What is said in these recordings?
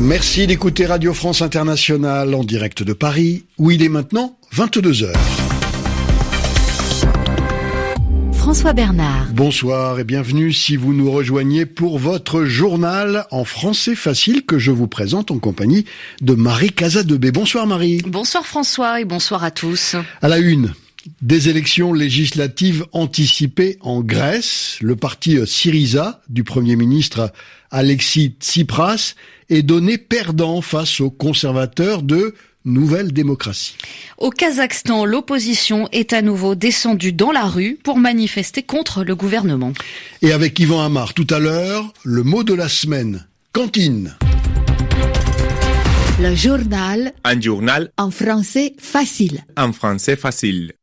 Merci d'écouter Radio France Internationale en direct de Paris, où il est maintenant 22 heures. François Bernard. Bonsoir et bienvenue si vous nous rejoignez pour votre journal en français facile que je vous présente en compagnie de Marie Casadebé. Bonsoir Marie. Bonsoir François et bonsoir à tous. À la une, des élections législatives anticipées en Grèce, le parti Syriza du Premier ministre Alexis Tsipras est donné perdant face aux conservateurs de Nouvelle démocratie. Au Kazakhstan, l'opposition est à nouveau descendue dans la rue pour manifester contre le gouvernement. Et avec Yvan Amar tout à l'heure, le mot de la semaine, cantine. Le journal. Un journal. En français facile. En français facile.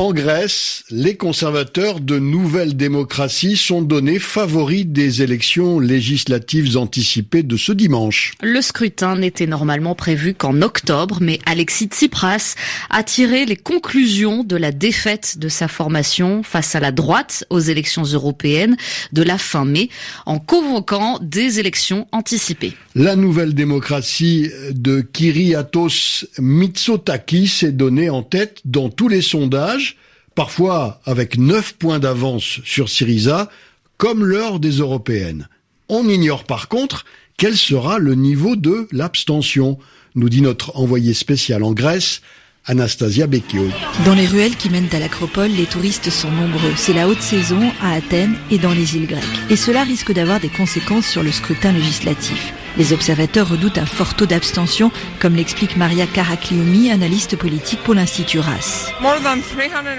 En Grèce, les conservateurs de Nouvelle Démocratie sont donnés favoris des élections législatives anticipées de ce dimanche. Le scrutin n'était normalement prévu qu'en octobre, mais Alexis Tsipras a tiré les conclusions de la défaite de sa formation face à la droite aux élections européennes de la fin mai en convoquant des élections anticipées. La Nouvelle Démocratie de Kyriatos Mitsotakis s'est donnée en tête dans tous les sondages parfois avec 9 points d'avance sur Syriza, comme lors des européennes. On ignore par contre quel sera le niveau de l'abstention, nous dit notre envoyé spécial en Grèce, Anastasia Becchio. Dans les ruelles qui mènent à l'acropole, les touristes sont nombreux. C'est la haute saison à Athènes et dans les îles grecques. Et cela risque d'avoir des conséquences sur le scrutin législatif. Les observateurs redoutent un fort taux d'abstention, comme l'explique Maria Caracliomi, analyste politique pour l'Institut RAS.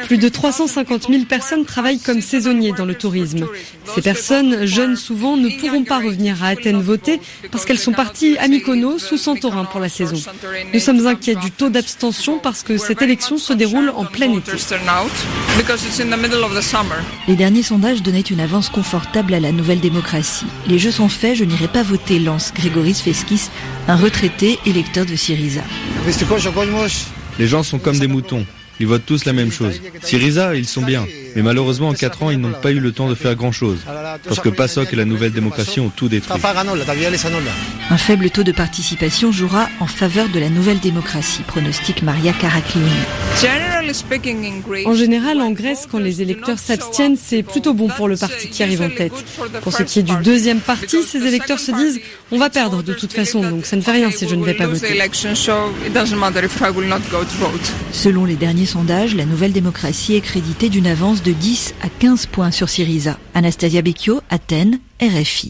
Plus de 350 000 personnes travaillent comme saisonniers dans le tourisme. Ces personnes, jeunes souvent, ne pourront pas revenir à Athènes voter parce qu'elles sont parties à Mykonos ou Santorin pour la saison. Nous sommes inquiets du taux d'abstention parce que cette élection se déroule en plein été. Les derniers sondages donnaient une avance confortable à la nouvelle démocratie. Les jeux sont faits, je n'irai pas voter, lance Grégoris Feskis, un retraité électeur de Syriza. Les gens sont comme des moutons. Ils votent tous la même chose. Syriza, ils sont bien. Mais malheureusement, en 4 ans, ils n'ont pas eu le temps de faire grand-chose. Parce que PASOK et la nouvelle démocratie ont tout détruit. Un faible taux de participation jouera en faveur de la nouvelle démocratie, pronostique Maria Caraclioni. En général, en Grèce, quand les électeurs s'abstiennent, c'est plutôt bon pour le parti qui arrive en tête. Pour ce qui est du deuxième parti, ces électeurs se disent on va perdre de toute façon, donc ça ne fait rien si je ne vais pas voter. Selon les derniers sondages, la nouvelle démocratie est créditée d'une avance de 10 à 15 points sur Syriza. Anastasia Becchio, Athènes, RFI.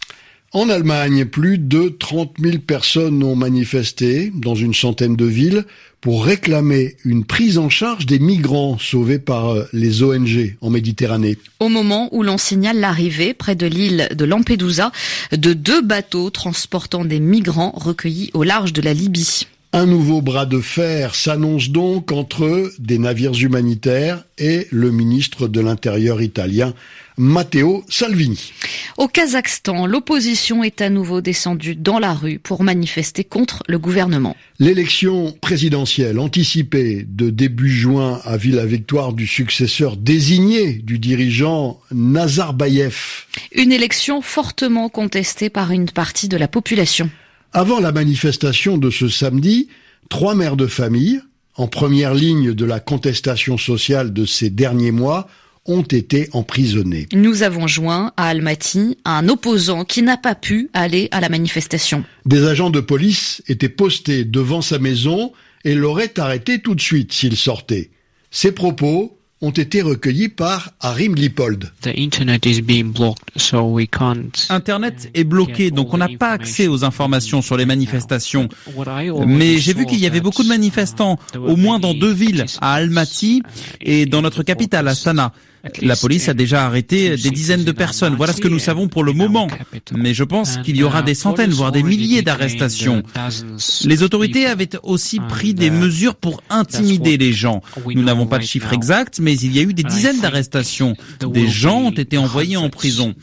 En Allemagne, plus de 30 000 personnes ont manifesté dans une centaine de villes pour réclamer une prise en charge des migrants sauvés par euh, les ONG en Méditerranée. Au moment où l'on signale l'arrivée près de l'île de Lampedusa de deux bateaux transportant des migrants recueillis au large de la Libye. Un nouveau bras de fer s'annonce donc entre des navires humanitaires et le ministre de l'Intérieur italien Matteo Salvini. Au Kazakhstan, l'opposition est à nouveau descendue dans la rue pour manifester contre le gouvernement. L'élection présidentielle anticipée de début juin a vu la victoire du successeur désigné du dirigeant Nazarbayev. Une élection fortement contestée par une partie de la population. Avant la manifestation de ce samedi, trois mères de famille, en première ligne de la contestation sociale de ces derniers mois, ont été emprisonnés. Nous avons joint à Almaty un opposant qui n'a pas pu aller à la manifestation. Des agents de police étaient postés devant sa maison et l'auraient arrêté tout de suite s'il sortait. Ces propos ont été recueillis par Harim Lipold. Internet est bloqué, donc on n'a pas accès aux informations sur les manifestations. Mais j'ai vu qu'il y avait beaucoup de manifestants, au moins dans deux villes, à Almaty et dans notre capitale, Astana. La police a déjà arrêté des dizaines de personnes. Voilà ce que nous savons pour le moment. Mais je pense qu'il y aura des centaines, voire des milliers d'arrestations. Les autorités avaient aussi pris des mesures pour intimider les gens. Nous n'avons pas de chiffres exacts, mais il y a eu des dizaines d'arrestations. Des gens ont été envoyés en prison.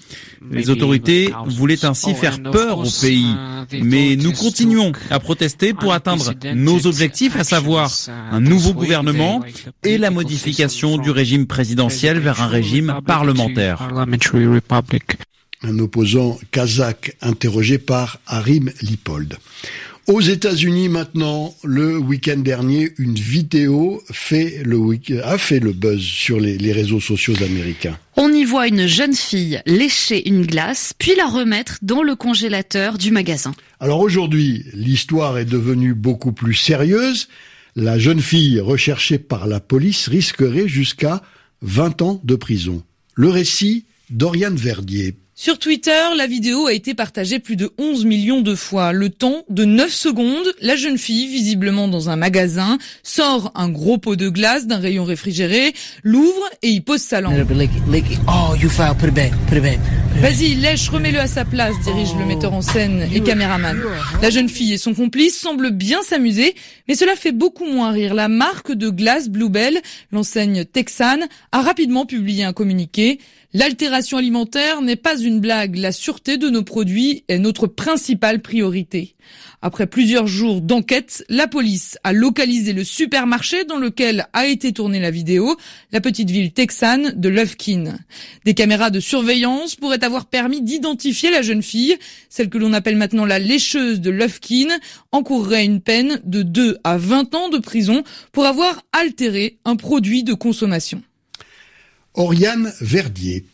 Les autorités voulaient ainsi faire peur au pays. Mais nous continuons à protester pour atteindre nos objectifs, à savoir un nouveau gouvernement et la modification du régime présidentiel vers un régime parlementaire. un opposant kazakh interrogé par Harim Lipold. Aux États-Unis maintenant, le week-end dernier, une vidéo fait le a fait le buzz sur les, les, réseaux sociaux américains. On y voit une jeune fille lécher une glace, puis la remettre dans le congélateur du magasin. Alors aujourd'hui, l'histoire est devenue beaucoup plus sérieuse. La jeune fille recherchée par la police risquerait jusqu'à 20 ans de prison. Le récit d'Oriane Verdier. Sur Twitter, la vidéo a été partagée plus de 11 millions de fois. Le temps de 9 secondes, la jeune fille, visiblement dans un magasin, sort un gros pot de glace d'un rayon réfrigéré, l'ouvre et y pose sa langue. Vas-y, lèche, remets-le à sa place, dirige le metteur en scène et caméraman. La jeune fille et son complice semblent bien s'amuser, mais cela fait beaucoup moins rire. La marque de glace Bluebell, l'enseigne texane, a rapidement publié un communiqué. L'altération alimentaire n'est pas une blague. La sûreté de nos produits est notre principale priorité. Après plusieurs jours d'enquête, la police a localisé le supermarché dans lequel a été tournée la vidéo, la petite ville texane de Lufkin. Des caméras de surveillance pourraient avoir permis d'identifier la jeune fille. Celle que l'on appelle maintenant la lécheuse de Lufkin encourrait une peine de 2 à 20 ans de prison pour avoir altéré un produit de consommation. Oriane Verdier.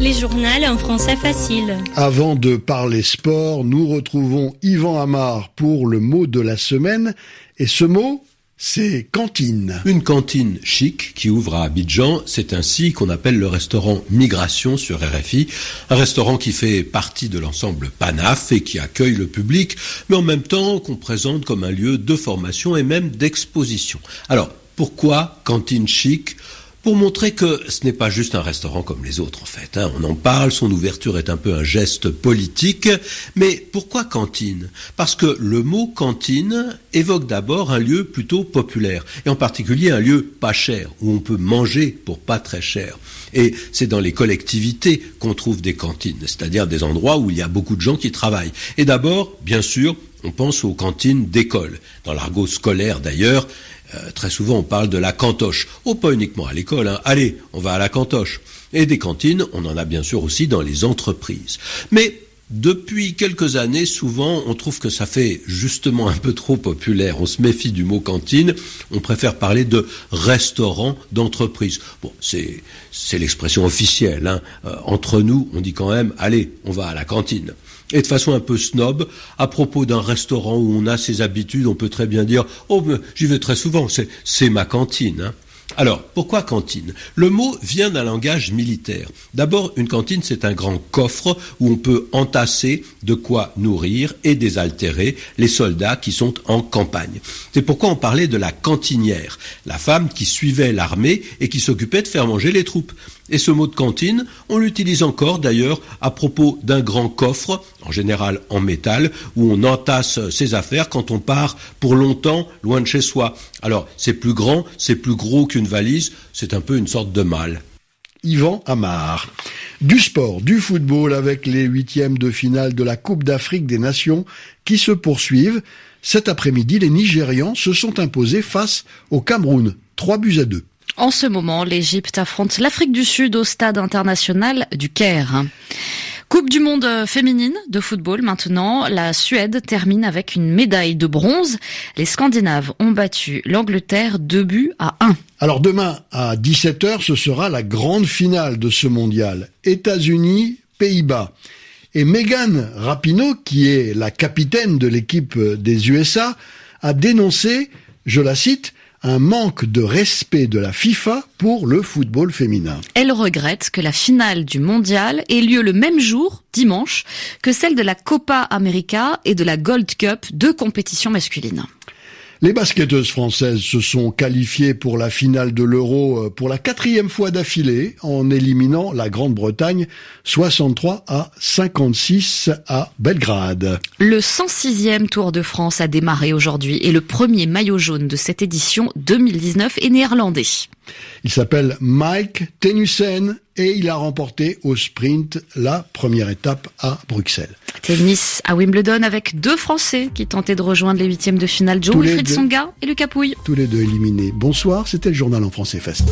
Les journaux en français facile. Avant de parler sport, nous retrouvons Yvan Amar pour le mot de la semaine. Et ce mot, c'est cantine. Une cantine chic qui ouvre à Abidjan, c'est ainsi qu'on appelle le restaurant Migration sur RFI, un restaurant qui fait partie de l'ensemble PANAF et qui accueille le public, mais en même temps qu'on présente comme un lieu de formation et même d'exposition. Alors, pourquoi cantine chic? Pour montrer que ce n'est pas juste un restaurant comme les autres en fait. Hein. On en parle, son ouverture est un peu un geste politique, mais pourquoi cantine? Parce que le mot cantine évoque d'abord un lieu plutôt populaire, et en particulier un lieu pas cher, où on peut manger pour pas très cher. Et c'est dans les collectivités qu'on trouve des cantines, c'est-à-dire des endroits où il y a beaucoup de gens qui travaillent. Et d'abord, bien sûr, on pense aux cantines d'école. Dans l'argot scolaire d'ailleurs, euh, très souvent, on parle de la cantoche. Oh, pas uniquement à l'école. Hein. Allez, on va à la cantoche. Et des cantines, on en a bien sûr aussi dans les entreprises. Mais depuis quelques années, souvent, on trouve que ça fait justement un peu trop populaire. On se méfie du mot cantine. On préfère parler de restaurant d'entreprise. Bon, c'est c'est l'expression officielle. Hein. Euh, entre nous, on dit quand même, allez, on va à la cantine. Et de façon un peu snob, à propos d'un restaurant où on a ses habitudes, on peut très bien dire Oh, j'y vais très souvent, c'est ma cantine. Hein. Alors, pourquoi cantine? Le mot vient d'un langage militaire. D'abord, une cantine, c'est un grand coffre où on peut entasser de quoi nourrir et désaltérer les soldats qui sont en campagne. C'est pourquoi on parlait de la cantinière, la femme qui suivait l'armée et qui s'occupait de faire manger les troupes. Et ce mot de cantine, on l'utilise encore d'ailleurs à propos d'un grand coffre, en général en métal, où on entasse ses affaires quand on part pour longtemps loin de chez soi. Alors c'est plus grand, c'est plus gros qu'une valise, c'est un peu une sorte de mal. Yvan Amar. Du sport, du football avec les huitièmes de finale de la Coupe d'Afrique des Nations qui se poursuivent. Cet après-midi, les Nigérians se sont imposés face au Cameroun. Trois buts à deux. En ce moment, l'Égypte affronte l'Afrique du Sud au stade international du Caire. Coupe du monde féminine de football maintenant. La Suède termine avec une médaille de bronze. Les Scandinaves ont battu l'Angleterre deux buts à 1. Alors demain à 17h, ce sera la grande finale de ce mondial. États-Unis, Pays-Bas. Et Megan Rapinoe, qui est la capitaine de l'équipe des USA, a dénoncé, je la cite, un manque de respect de la FIFA pour le football féminin. Elle regrette que la finale du mondial ait lieu le même jour, dimanche, que celle de la Copa América et de la Gold Cup, deux compétitions masculines. Les basketteuses françaises se sont qualifiées pour la finale de l'Euro euh, pour la quatrième fois d'affilée en éliminant la Grande-Bretagne 63 à 56 à Belgrade. Le 106e Tour de France a démarré aujourd'hui et le premier maillot jaune de cette édition 2019 est néerlandais. Il s'appelle Mike Tenusen et il a remporté au sprint la première étape à Bruxelles. Tennis à Wimbledon avec deux Français qui tentaient de rejoindre les huitièmes de finale, Joe Wilfried Songa et Lucas Pouille. Tous les deux éliminés. Bonsoir, c'était le journal en français Fest.